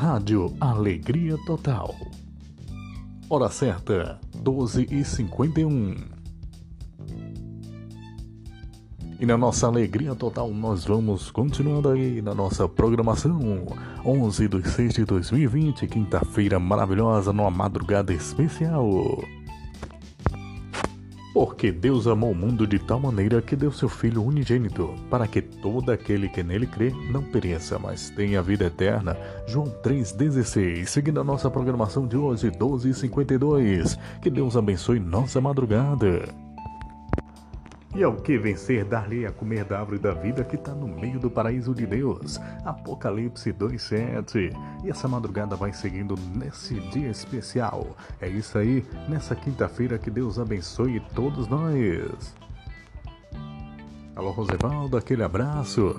Rádio Alegria Total. Hora certa, 12 e 51 E na nossa alegria total, nós vamos continuando aí na nossa programação. 11 de 6 de 2020, quinta-feira maravilhosa, numa madrugada especial. Porque Deus amou o mundo de tal maneira que deu seu Filho unigênito, para que todo aquele que nele crê não pereça, mas tenha vida eterna. João 3,16. Seguindo a nossa programação de hoje, 12h52. Que Deus abençoe nossa madrugada. E ao que vencer, dar-lhe a comer da árvore da vida que está no meio do paraíso de Deus. Apocalipse 2,7. E essa madrugada vai seguindo nesse dia especial. É isso aí, nessa quinta-feira que Deus abençoe todos nós. Alô, Rosevaldo, aquele abraço.